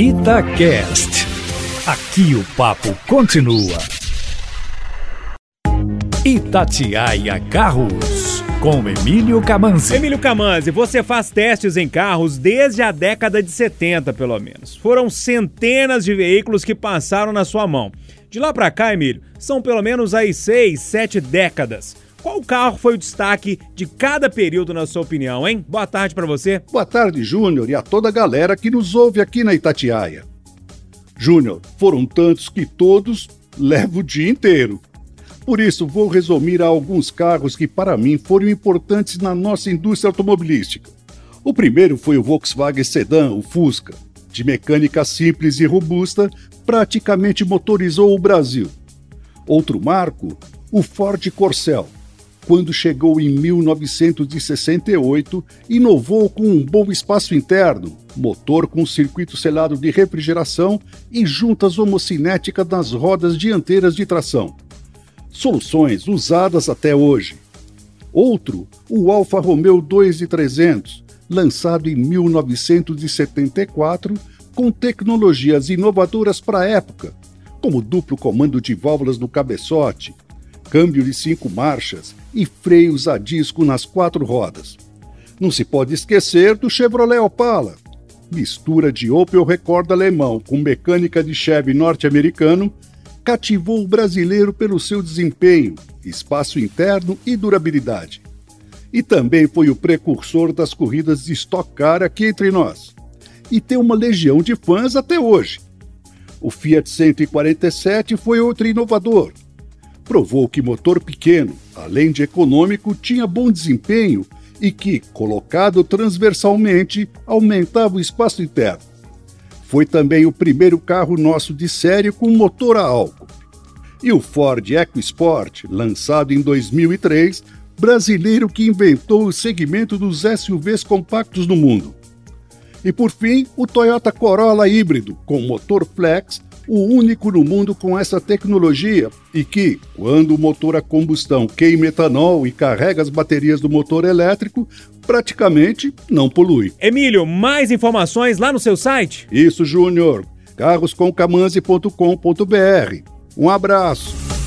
Itacast. Aqui o papo continua. Itatiaia Carros, com Emílio Camanzi. Emílio Camanzi, você faz testes em carros desde a década de 70, pelo menos. Foram centenas de veículos que passaram na sua mão. De lá para cá, Emílio, são pelo menos aí seis, sete décadas. Qual carro foi o destaque de cada período, na sua opinião, hein? Boa tarde para você. Boa tarde, Júnior, e a toda a galera que nos ouve aqui na Itatiaia. Júnior, foram tantos que todos levam o dia inteiro. Por isso, vou resumir alguns carros que, para mim, foram importantes na nossa indústria automobilística. O primeiro foi o Volkswagen Sedan, o Fusca. De mecânica simples e robusta, praticamente motorizou o Brasil. Outro marco, o Ford Corcel quando chegou em 1968, inovou com um bom espaço interno, motor com circuito selado de refrigeração e juntas homocinéticas nas rodas dianteiras de tração. Soluções usadas até hoje. Outro, o Alfa Romeo 2300, lançado em 1974, com tecnologias inovadoras para a época, como duplo comando de válvulas no cabeçote, câmbio de cinco marchas e freios a disco nas quatro rodas. Não se pode esquecer do Chevrolet Opala, mistura de Opel Record alemão com mecânica de Chevy norte-americano, cativou o brasileiro pelo seu desempenho, espaço interno e durabilidade. E também foi o precursor das corridas de Stock Car aqui entre nós. E tem uma legião de fãs até hoje. O Fiat 147 foi outro inovador, provou que motor pequeno, além de econômico, tinha bom desempenho e que, colocado transversalmente, aumentava o espaço interno. Foi também o primeiro carro nosso de série com motor a álcool. E o Ford EcoSport, lançado em 2003, brasileiro que inventou o segmento dos SUVs compactos no mundo. E por fim, o Toyota Corolla híbrido, com motor flex o único no mundo com essa tecnologia e que, quando o motor a combustão queima etanol e carrega as baterias do motor elétrico, praticamente não polui. Emílio, mais informações lá no seu site? Isso, Júnior. carroscomcamanzi.com.br. Um abraço.